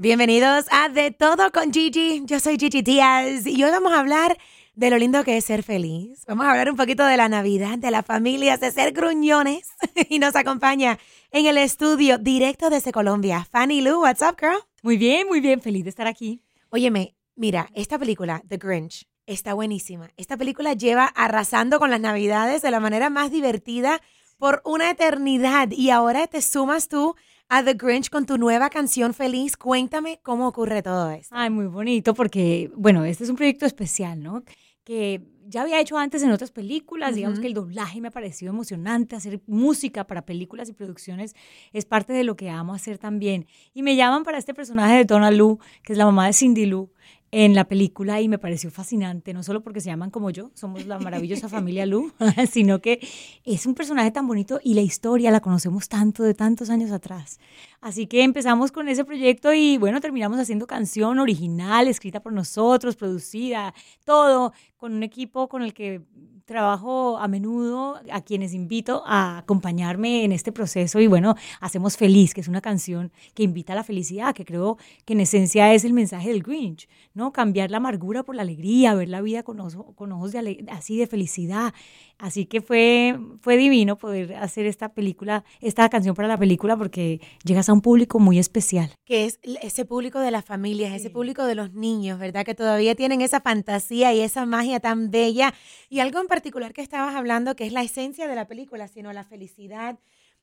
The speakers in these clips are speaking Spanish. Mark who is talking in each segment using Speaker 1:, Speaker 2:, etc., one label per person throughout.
Speaker 1: Bienvenidos a De Todo con Gigi. Yo soy Gigi Díaz y hoy vamos a hablar de lo lindo que es ser feliz. Vamos a hablar un poquito de la Navidad, de la familia, de ser gruñones. y nos acompaña en el estudio directo desde Colombia, Fanny Lu. What's up, girl?
Speaker 2: Muy bien, muy bien. Feliz de estar aquí.
Speaker 1: Óyeme, mira, esta película, The Grinch, está buenísima. Esta película lleva arrasando con las Navidades de la manera más divertida por una eternidad. Y ahora te sumas tú a The Grinch con tu nueva canción feliz. Cuéntame cómo ocurre todo esto.
Speaker 2: Ay, muy bonito porque, bueno, este es un proyecto especial, ¿no? Que ya había hecho antes en otras películas, digamos que el doblaje me ha parecido emocionante, hacer música para películas y producciones es parte de lo que amo hacer también. Y me llaman para este personaje de Donna Lu, que es la mamá de Cindy Lou, en la película y me pareció fascinante, no solo porque se llaman como yo, somos la maravillosa familia Lu, sino que es un personaje tan bonito y la historia la conocemos tanto de tantos años atrás. Así que empezamos con ese proyecto y bueno, terminamos haciendo canción original, escrita por nosotros, producida, todo, con un equipo con el que trabajo a menudo, a quienes invito a acompañarme en este proceso y bueno, hacemos Feliz, que es una canción que invita a la felicidad, que creo que en esencia es el mensaje del Grinch, ¿no? Cambiar la amargura por la alegría, ver la vida con, ojo- con ojos de así de felicidad. Así que fue, fue divino poder hacer esta película, esta canción para la película porque llegas a un público muy especial.
Speaker 1: que es ese público de las familias, ese público de los niños, ¿verdad? Que todavía tienen esa fantasía y esa magia tan bella. Y algo en particular que estabas hablando, que es la esencia de la película, sino la felicidad.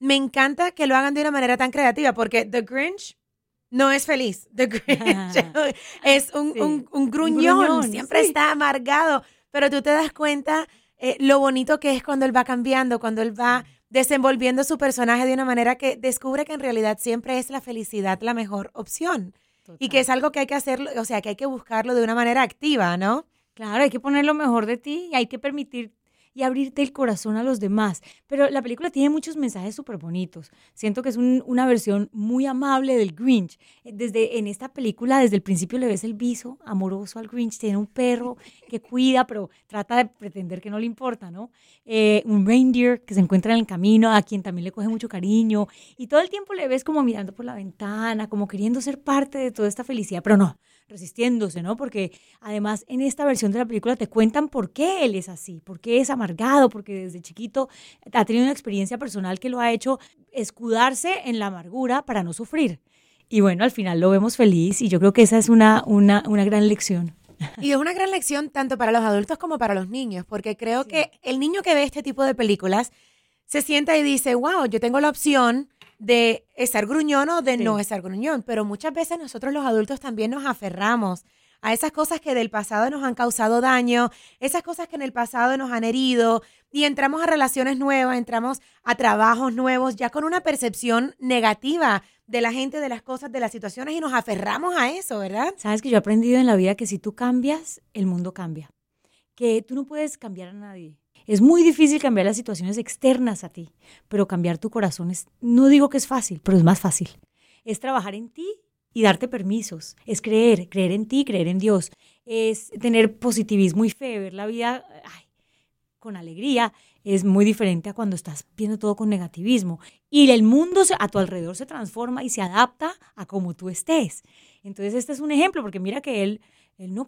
Speaker 1: Me encanta que lo hagan de una manera tan creativa, porque The Grinch no es feliz. The Grinch es un,
Speaker 2: Sí,
Speaker 1: un- un gruñón,
Speaker 2: gruñón,
Speaker 1: siempre
Speaker 2: sí.
Speaker 1: está amargado. Pero tú te das cuenta eh, lo bonito que es cuando él va cambiando, cuando él va desenvolviendo su personaje de una manera que descubre que en realidad siempre es la felicidad la mejor opción. Y que es algo que hay que hacerlo, o sea, que hay que buscarlo de una manera activa, ¿no?
Speaker 2: Claro, hay que poner lo mejor de ti y hay que permitir y abrirte el corazón a los demás. Pero la película tiene muchos mensajes súper bonitos. Siento que es un- una versión muy amable del Grinch. Eh, Desde en esta película, desde el principio le ves el viso amoroso al Grinch. Tiene un perro que cuida, pero trata de pretender que no le importa, ¿no? Eh, un reindeer que se encuentra en el camino, a quien también le coge mucho cariño. Y todo el tiempo le ves como mirando por la ventana, como queriendo ser parte de toda esta felicidad, pero no, resistiéndose, ¿no? Porque además en esta versión de la película te cuentan por qué él es así, por qué es amargado, porque desde chiquito ha tenido una experiencia personal que lo ha hecho escudarse en la amargura para no sufrir. Y bueno, al final lo vemos feliz y yo creo que esa es una, una, una gran lección.
Speaker 1: Y es una gran lección tanto para los adultos como para los niños, porque creo que el niño que ve este tipo de películas se sienta y dice, wow, yo tengo la opción de estar gruñón o de
Speaker 2: Sí.
Speaker 1: no estar gruñón, pero muchas veces nosotros los adultos también nos aferramos a esas cosas que del pasado nos han causado daño, esas cosas que en el pasado nos han herido, y entramos a relaciones nuevas, entramos a trabajos nuevos, ya con una percepción negativa de la gente, de las cosas, de las situaciones, y nos aferramos a eso, ¿verdad?
Speaker 2: Sabes que yo he aprendido en la vida que si tú cambias, el mundo cambia. Que tú no puedes cambiar a nadie. Es muy difícil cambiar las situaciones externas a ti, pero cambiar tu corazón es, no digo que es fácil, pero es más fácil. Es trabajar en ti y darte permisos. Es creer, creer en ti, creer en Dios. Es tener positivismo y fe, ver la vida con alegría. Es muy diferente a cuando estás viendo todo con negativismo. Y el mundo a tu alrededor se transforma y se adapta a como tú estés. Entonces, este es un ejemplo, porque mira que él, él, no,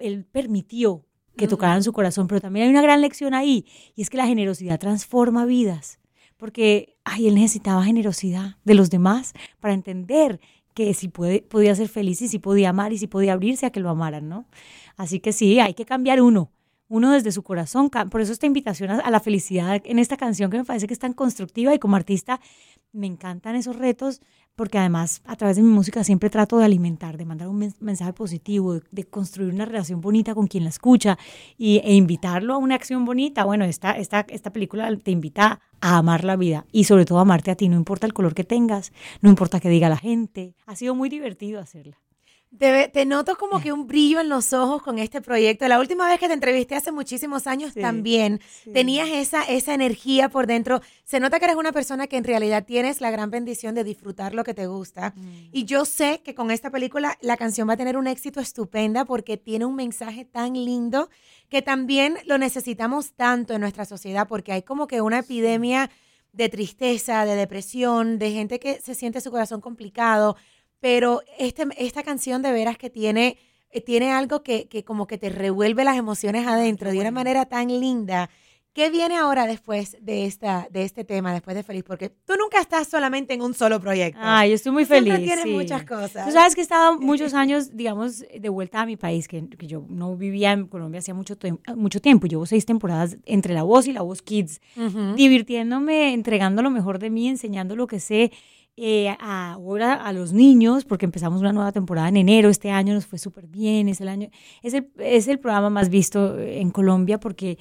Speaker 2: él permitió que tocaran su corazón, pero también hay una gran lección ahí, y es que la generosidad transforma vidas, porque ay, él necesitaba generosidad de los demás para entender que si puede, podía ser feliz y si podía amar y si podía abrirse a que lo amaran, ¿no? Así que sí, hay que cambiar uno, uno desde su corazón. Por eso esta invitación a, la felicidad en esta canción que me parece que es tan constructiva y como artista me encantan esos retos porque además a través de mi música siempre trato de alimentar, de mandar un men- mensaje positivo, de, construir una relación bonita con quien la escucha y, e invitarlo a una acción bonita. Bueno, esta, esta, esta película te invita a amar la vida y sobre todo a amarte a ti, no importa el color que tengas, no importa qué diga la gente. Ha sido muy divertido hacerla.
Speaker 1: Te, noto como que un brillo en los ojos con este proyecto. La última vez que te entrevisté hace muchísimos años
Speaker 2: Sí,
Speaker 1: también tenías esa, esa energía por dentro. Se nota que eres una persona que en realidad tienes la gran bendición de disfrutar lo que te gusta. Y yo sé que con esta película la canción va a tener un éxito estupenda porque tiene un mensaje tan lindo que también lo necesitamos tanto en nuestra sociedad porque hay como que una epidemia de tristeza, de depresión, de gente que se siente su corazón complicado, pero este, esta canción de veras que tiene, eh, tiene algo que, que como que te revuelve las emociones adentro de una manera tan linda. ¿Qué viene ahora después de, esta, de este tema, después de Feliz? Porque tú nunca estás solamente en un solo proyecto.
Speaker 2: Ay, estoy muy
Speaker 1: Siempre
Speaker 2: feliz.
Speaker 1: tienes
Speaker 2: sí.
Speaker 1: muchas cosas.
Speaker 2: Tú sabes que he estado muchos años, digamos, de vuelta a mi país, que, que yo no vivía en Colombia hacía mucho, mucho tiempo. Llevo seis temporadas entre La Voz y La Voz Kids,
Speaker 1: Ujú.
Speaker 2: divirtiéndome, entregando lo mejor de mí, enseñando lo que sé eh, ahora a los niños, porque empezamos una nueva temporada en enero. Este año nos fue súper bien. Es el, año, es, el, es el programa más visto en Colombia porque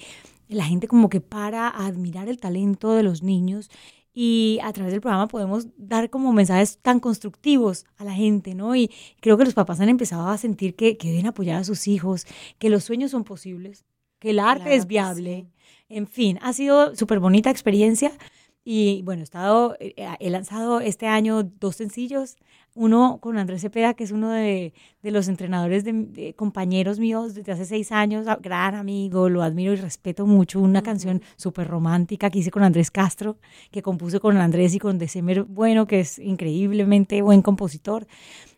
Speaker 2: la gente como que para a admirar el talento de los niños y a través del programa podemos dar como mensajes tan constructivos a la gente, ¿no? Y creo que los papás han empezado a sentir que, que deben apoyar a sus hijos, que los sueños son posibles, que el arte
Speaker 1: Claro
Speaker 2: es viable.
Speaker 1: sí.
Speaker 2: En fin, ha sido súper bonita experiencia y bueno, he, estado, eh, he lanzado este año dos sencillos, uno con Andrés Cepeda, que es uno de, de los entrenadores de, de compañeros míos desde hace seis años, a- gran amigo, lo admiro y respeto mucho, una canción súper romántica que hice con Andrés Castro, que compuse con Andrés y con December Bueno, que es increíblemente buen compositor,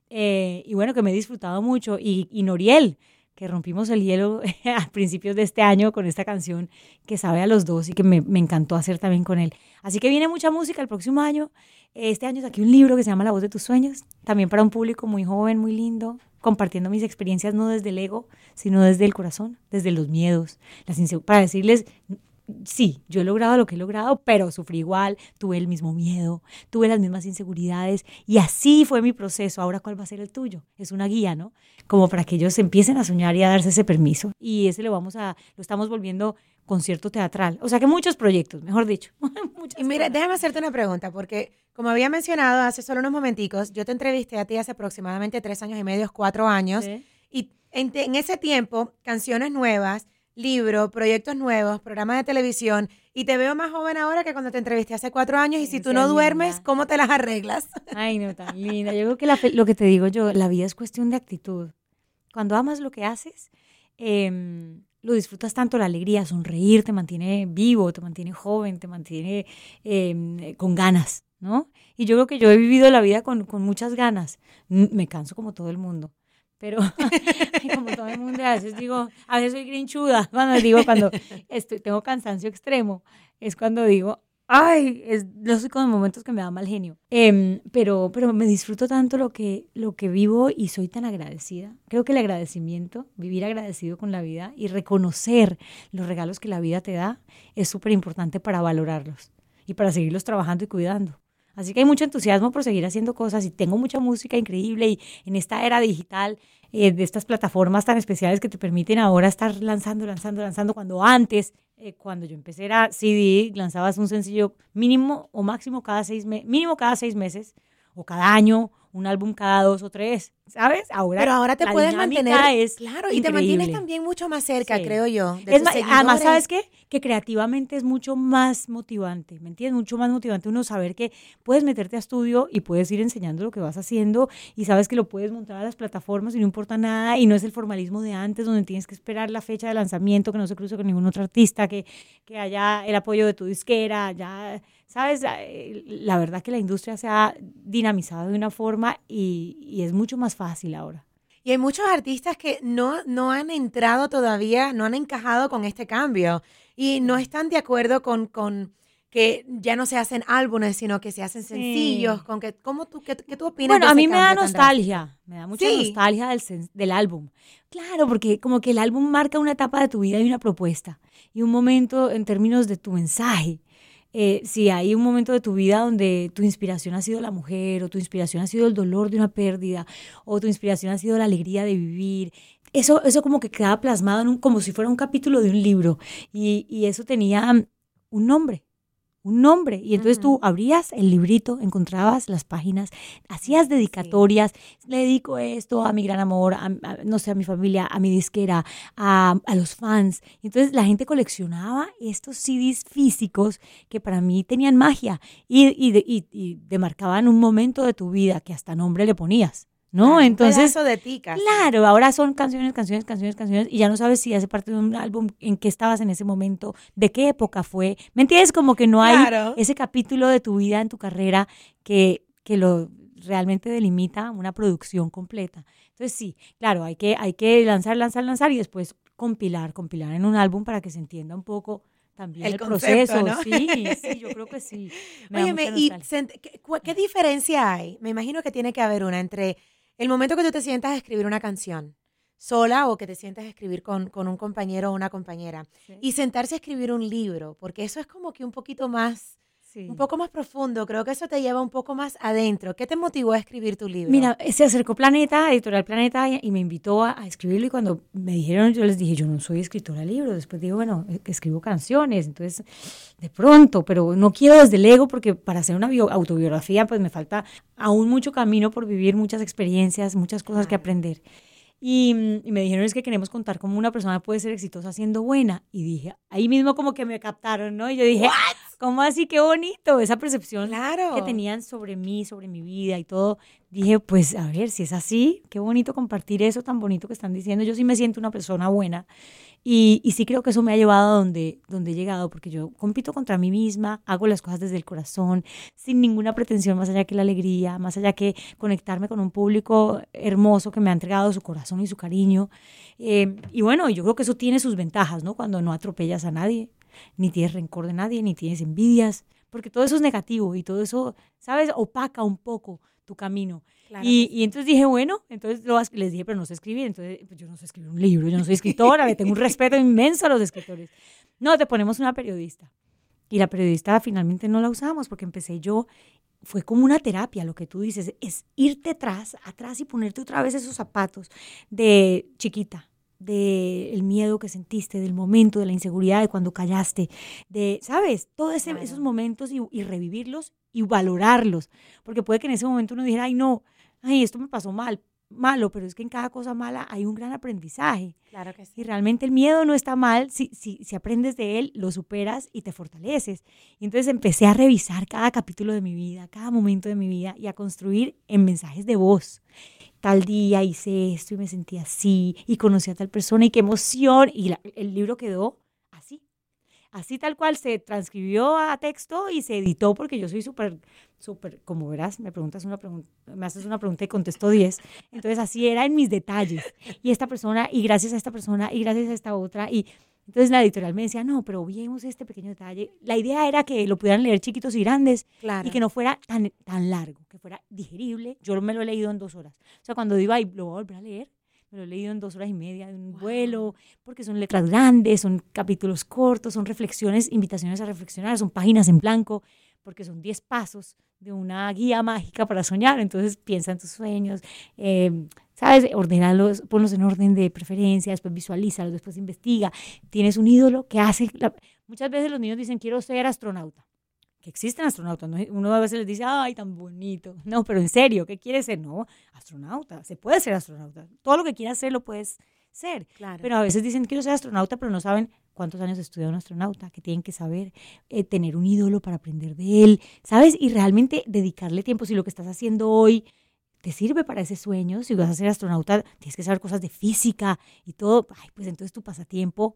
Speaker 2: Eh, y bueno, que me he disfrutado mucho, y, y Noriel, que rompimos el hielo a principios de este año con esta canción que sabe a los dos y que me, me encantó hacer también con él. Así que viene mucha música el próximo año. Este año saqué un libro que se llama La voz de tus sueños, también para un público muy joven, muy lindo, compartiendo mis experiencias no desde el ego, sino desde el corazón, desde los miedos, las para decirles, sí, yo he logrado lo que he logrado, pero sufrí igual, tuve el mismo miedo, tuve las mismas inseguridades y así fue mi proceso. Ahora, ¿cuál va a ser el tuyo? Es una guía, ¿no? Como para que ellos empiecen a soñar y a darse ese permiso. Y ese lo vamos a, lo estamos volviendo concierto teatral. O sea que muchos proyectos, mejor dicho.
Speaker 1: Y mira,
Speaker 2: cosas.
Speaker 1: déjame hacerte una pregunta, porque como había mencionado hace solo unos momenticos, yo te entrevisté a ti hace aproximadamente tres años y medio, cuatro años,
Speaker 2: Sí.
Speaker 1: y en ese tiempo, canciones nuevas, libro, proyectos nuevos, programas de televisión, y te veo más joven ahora que cuando te entrevisté hace cuatro años, y si tú no duermes. ¿cómo te las arreglas?
Speaker 2: Ay, no, tan linda. Yo creo que la lo que te digo yo, la vida es cuestión de actitud. Cuando amas lo que haces, em, lo disfrutas tanto, la alegría, sonreír te mantiene vivo, te mantiene joven, te mantiene em, con ganas, ¿no? Y yo creo que yo he vivido la vida con, con muchas ganas. Me canso como todo el mundo. Pero como todo el mundo, a veces digo, a veces soy grinchuda, cuando digo, cuando estoy, tengo cansancio extremo, es cuando digo, ay, es, los momentos que me da mal genio. Em, pero, pero me disfruto tanto lo que, lo que vivo y soy tan agradecida. Creo que el agradecimiento, vivir agradecido con la vida y reconocer los regalos que la vida te da es súper importante para valorarlos y para seguirlos trabajando y cuidando. Así que hay mucho entusiasmo por seguir haciendo cosas y tengo mucha música increíble y en esta era digital eh, de estas plataformas tan especiales que te permiten ahora estar lanzando, lanzando, lanzando, cuando antes, eh, cuando yo empecé era CD, lanzabas un sencillo mínimo o máximo cada seis mínimo cada seis meses o cada año, un álbum cada dos o tres, ¿sabes? Ahora,
Speaker 1: Pero ahora te
Speaker 2: la
Speaker 1: puedes mantener,
Speaker 2: es
Speaker 1: claro, y te mantienes también mucho más cerca,
Speaker 2: Sí.
Speaker 1: creo yo, de
Speaker 2: Es
Speaker 1: tus
Speaker 2: ma- además. ¿sabes qué? Que creativamente es mucho más motivante, ¿me entiendes? Mucho más motivante uno saber que puedes meterte a estudio y puedes ir enseñando lo que vas haciendo y sabes que lo puedes montar a las plataformas y no importa nada y no es el formalismo de antes donde tienes que esperar la fecha de lanzamiento, que no se cruce con ningún otro artista, que, que haya el apoyo de tu disquera, ya, ¿sabes? Eh, La verdad que la industria se ha dinamizado de una forma y, y es mucho más fácil ahora.
Speaker 1: Y hay muchos artistas que no, no han entrado todavía, no han encajado con este cambio y no están de acuerdo con, con que ya no se hacen álbumes, sino que se hacen
Speaker 2: Sí.
Speaker 1: sencillos. Con que, ¿cómo tú, qué, qué tú opinas?
Speaker 2: Bueno,
Speaker 1: de
Speaker 2: a mí me da nostalgia, me da mucha
Speaker 1: Sí.
Speaker 2: nostalgia del, del álbum, Claro, porque como que el álbum marca una etapa de tu vida y una propuesta y un momento en términos de tu mensaje. Eh, si hay un momento de tu vida donde tu inspiración ha sido la mujer o tu inspiración ha sido el dolor de una pérdida o tu inspiración ha sido la alegría de vivir, eso, eso como que quedaba plasmado en un, como si fuera un capítulo de un libro. Y, y eso tenía un nombre un nombre. Y entonces tú abrías el librito, encontrabas las páginas, hacías dedicatorias, le dedico esto a mi gran amor, a, no sé, a mi familia, a mi disquera, a, a, los fans. Entonces la gente coleccionaba estos CDs físicos que para mí tenían magia y, y, y, y demarcaban un momento de tu vida que hasta nombre le ponías. ¿No? Entonces,
Speaker 1: un de
Speaker 2: Claro, ahora son canciones, canciones, canciones, canciones, y ya no sabes si hace parte de un álbum, en qué estabas en ese momento, de qué época fue. ¿Me entiendes? Como que no hay ese capítulo de tu vida en tu carrera que, que lo realmente delimita una producción completa. Entonces sí, claro, hay que, hay que lanzar, lanzar, lanzar y después compilar, compilar en un álbum para que se entienda un poco también el, proceso. Sí, sí, yo creo que sí.
Speaker 1: Óyeme, ¿y ¿qué, ¿qué diferencia hay? Me imagino que tiene que haber una entre el momento que tú te sientas a escribir una canción sola o que te sientas a escribir con, con un compañero o una compañera y sentarse a escribir un libro, porque eso es como que un poquito más un poco más profundo, creo que eso te lleva un poco más adentro. ¿Qué te motivó a escribir tu libro?
Speaker 2: Mira, se acercó Planeta, Editorial Planeta, y me invitó a, escribirlo y cuando me dijeron, yo les dije, yo no soy escritora de libros, después digo, bueno, eh, escribo canciones, entonces, de pronto, pero no quiero desde el ego porque para hacer una autobiografía, pues me falta aún mucho camino por vivir, muchas experiencias, muchas cosas que aprender. Y, me dijeron es que queremos contar cómo una persona puede ser exitosa siendo buena. Y dije, ahí mismo como que me captaron, ¿no? Y yo dije, ¿cómo así? Qué bonito. Esa percepción que tenían sobre mí, sobre mi vida y todo. Dije, pues a ver, si es así, qué bonito compartir eso tan bonito que están diciendo. Yo sí me siento una persona buena. Y, y, sí creo que eso me ha llevado a donde, donde he llegado, porque yo compito contra mí misma, hago las cosas desde el corazón, sin ninguna pretensión más allá que la alegría, más allá que conectarme con un público hermoso que me ha entregado su corazón y su cariño. Eh, y bueno, yo creo que eso tiene sus ventajas, ¿no? Cuando no atropellas a nadie, ni tienes rencor de nadie, ni tienes envidias, porque todo eso es negativo y todo eso, ¿sabes? Opaca un poco tu camino. y, y, entonces dije, bueno, entonces les dije, pero no sé escribir. Entonces, pues yo no sé escribir un libro, yo no soy escritora, le tengo un respeto inmenso a los escritores. No, te ponemos una periodista. Y la periodista finalmente no la usamos porque empecé yo. Fue como una terapia, lo que tú dices, es irte atrás, atrás y ponerte otra vez esos zapatos de chiquita, del el miedo que sentiste, del momento, de la inseguridad, de cuando callaste, de, ¿sabes? Todos esos momentos y, y, revivirlos y valorarlos. Porque puede que en ese momento uno dijera, ay, no, ay, esto me pasó mal, malo, pero es que en cada cosa mala hay un gran aprendizaje.
Speaker 1: Claro que sí.
Speaker 2: Y realmente el miedo no está mal si, si, si aprendes de él, lo superas y te fortaleces. Y entonces empecé a revisar cada capítulo de mi vida, cada momento de mi vida y a construir en mensajes de voz tal día hice esto y me sentí así y conocí a tal persona y qué emoción. Y el libro quedó. Así tal cual se transcribió a texto y se editó porque yo soy súper, súper, como verás, me preguntas una pregunta, me haces una pregunta y contesto 10. Entonces así era en mis detalles. Y esta persona, y gracias a esta persona, y gracias a esta otra, y entonces la editorial me decía, no, pero vimos este pequeño detalle. La idea era que lo pudieran leer chiquitos y grandes y que no fuera tan, tan largo, que fuera digerible. Yo me lo he leído en dos horas. O sea, cuando digo, ay, lo voy a volver a leer, me lo he leído en dos horas y media de un vuelo, porque son letras grandes, son capítulos cortos, son reflexiones, invitaciones a reflexionar, son páginas en blanco, porque son diez pasos de una guía mágica para soñar. Entonces piensa en tus sueños, eh, ¿sabes? Ordenalos, ponlos en orden de preferencia, después visualízalos, después investiga. Tienes un ídolo que hace... Muchas veces los niños dicen, quiero ser astronauta. Que existen astronautas. Uno a veces les dice, ay, tan bonito. No, pero en serio, ¿qué quieres ser? No, astronauta. Se puede ser astronauta. Todo lo que quieras ser lo puedes ser. Claro. Pero a veces dicen, quiero ser astronauta, pero no saben cuántos años estudia un astronauta, que tienen que saber eh, tener un ídolo para aprender de él, ¿sabes? Y realmente dedicarle tiempo. Si lo que estás haciendo hoy te sirve para ese sueño, si vas a ser astronauta, tienes que saber cosas de física y todo, ay, pues entonces tu pasatiempo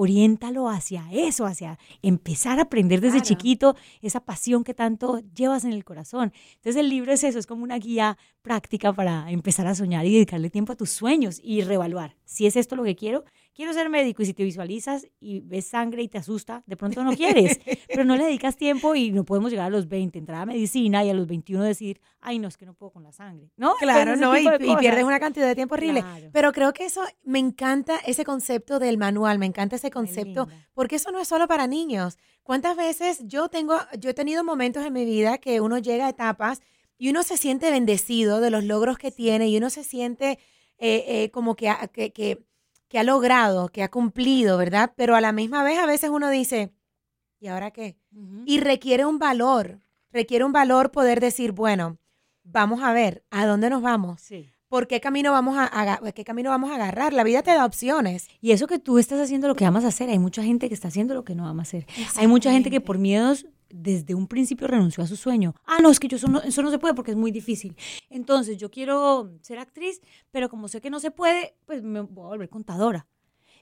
Speaker 2: oriéntalo hacia eso, hacia empezar a aprender desde
Speaker 1: Claro.
Speaker 2: chiquito esa pasión que tanto llevas en el corazón. Entonces el libro es eso, es como una guía práctica para empezar a soñar y dedicarle tiempo a tus sueños y reevaluar. Si es esto lo que quiero, quiero ser médico y si te visualizas y ves sangre y te asusta, de pronto no quieres, pero no le dedicas tiempo y no podemos llegar a los 20, entrar a medicina y a los 21 decir, ay, no, es que no puedo con la sangre. ¿No?
Speaker 1: Claro, no, y, pierdes una cantidad de tiempo horrible.
Speaker 2: Claro.
Speaker 1: Pero creo que eso, me encanta ese concepto del manual, me encanta ese concepto, porque eso no es solo para niños. ¿Cuántas veces yo tengo, yo he tenido momentos en mi vida que uno llega a etapas y uno se siente bendecido de los logros que tiene y uno se siente eh, eh, como que que- que ha logrado, que ha cumplido, ¿verdad? Pero a la misma vez a veces uno dice, ¿y ahora qué? Y requiere un valor, requiere un valor poder decir, bueno, vamos a ver, ¿a dónde nos vamos?
Speaker 2: Sí.
Speaker 1: ¿Por qué camino vamos a, qué camino vamos a agarrar? La vida te da opciones.
Speaker 2: Y eso que tú estás haciendo lo que amas hacer, hay mucha gente que está haciendo lo que no ama hacer. Hay mucha gente que por miedos desde un principio renunció a su sueño. Ah, no, es que yo eso no, eso no se puede porque es muy difícil. Entonces, yo quiero ser actriz, pero como sé que no se puede, pues me voy a volver contadora.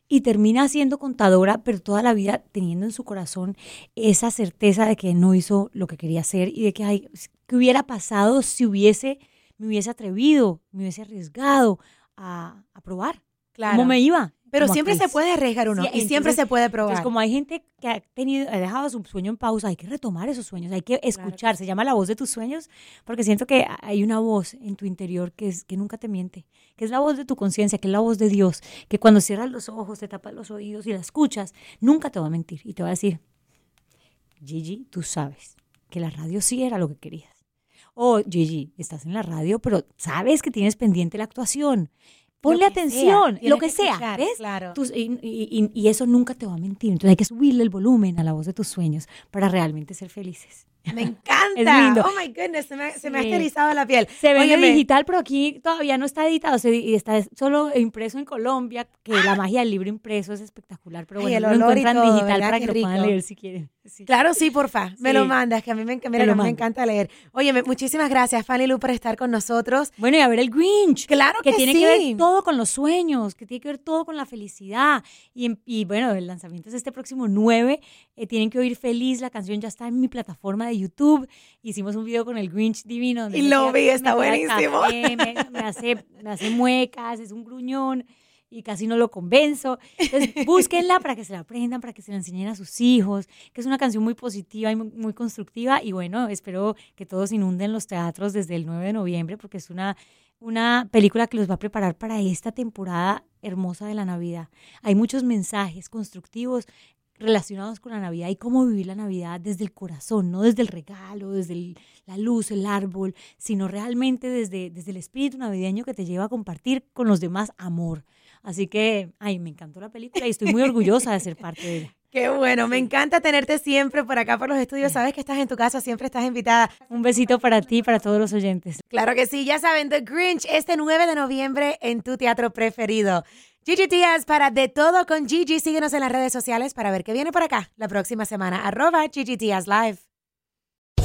Speaker 2: Y termina siendo contadora, pero toda la vida teniendo en su corazón esa certeza de que no hizo lo que quería hacer y de que, ay, ¿qué hubiera pasado si hubiese, me hubiese atrevido, me hubiese arriesgado a, a probar?
Speaker 1: Claro.
Speaker 2: ¿Cómo me iba?
Speaker 1: Pero siempre se puede arriesgar uno
Speaker 2: Sí,
Speaker 1: y siempre
Speaker 2: entonces-
Speaker 1: se puede probar.
Speaker 2: Entonces, como hay gente que ha tenido, ha dejado su sueño en pausa, hay que retomar esos sueños, hay que escuchar. Se llama la voz de tus sueños, porque siento que hay una voz en tu interior que es que nunca te miente, que es la voz de tu conciencia, que es la voz de Dios, que cuando cierras los ojos, te tapas los oídos y la escuchas, nunca te va a mentir y te va a decir, Gigi, tú sabes que la radio sí era lo que querías. O Gigi, estás en la radio, pero sabes que tienes pendiente la actuación. Ponle
Speaker 1: Lo que sea,
Speaker 2: atención, lo que,
Speaker 1: que
Speaker 2: sea,
Speaker 1: escuchar,
Speaker 2: ¿ves?
Speaker 1: claro.
Speaker 2: Tus- y, y- y- y eso nunca te va a mentir. Entonces hay que subirle el volumen a la voz de tus sueños para realmente ser felices.
Speaker 1: Me encanta.
Speaker 2: Es lindo.
Speaker 1: Oh my goodness, se me, se me ha
Speaker 2: Sí.
Speaker 1: erizado la piel.
Speaker 2: Se vende
Speaker 1: Óyeme,
Speaker 2: digital, pero aquí todavía no está editado, se, y está solo impreso en Colombia, que la magia del libro impreso es espectacular, pero
Speaker 1: Ay,
Speaker 2: bueno,
Speaker 1: el
Speaker 2: lo encuentran
Speaker 1: todo,
Speaker 2: digital para que lo puedan leer si quieren. Sí.
Speaker 1: Claro, sí, porfa. Me lo mandas, que a mí me, mira,
Speaker 2: lo
Speaker 1: me encanta leer. Oye, me- muchísimas gracias, Fanny Lu, por estar con nosotros.
Speaker 2: Bueno, y a ver el Grinch.
Speaker 1: Claro
Speaker 2: que
Speaker 1: que
Speaker 2: tiene
Speaker 1: sí.
Speaker 2: que ver todo con los sueños, que tiene que ver todo con la felicidad. Y, en- y bueno, el lanzamiento es este próximo 9. eh, tienen que oír feliz, la canción ya está en mi plataforma de YouTube. Hicimos un video con el Grinch divino. donde
Speaker 1: Y lo vi, está buenísimo.
Speaker 2: café, me hace, me hace muecas, es un gruñón y casi no lo convenzo. Entonces, búsquenla para que se la aprendan, para que se la enseñen a sus hijos, que es una canción muy positiva y muy, muy constructiva. Y bueno, espero que todos inunden los teatros desde el 9 de noviembre, porque es una, una película que los va a preparar para esta temporada hermosa de la Navidad. Hay muchos mensajes constructivos relacionados con la Navidad y cómo vivir la Navidad desde el corazón, no desde el regalo, desde el- la luz, el árbol, sino realmente desde, desde el espíritu navideño que te lleva a compartir con los demás amor. Así que, ay, me encantó la película y estoy muy orgullosa de ser parte de ella.
Speaker 1: Qué bueno, me encanta tenerte siempre por acá por los estudios. Sabes que estás en tu casa, siempre estás invitada.
Speaker 2: Un besito para ti y para todos los oyentes.
Speaker 1: Claro que sí, ya saben, The Grinch este 9 de noviembre en tu teatro preferido. Gigi Díaz para De Todo con Gigi. Síguenos en las redes sociales para ver qué viene por acá la próxima semana. Arroba Gigi Díaz Live.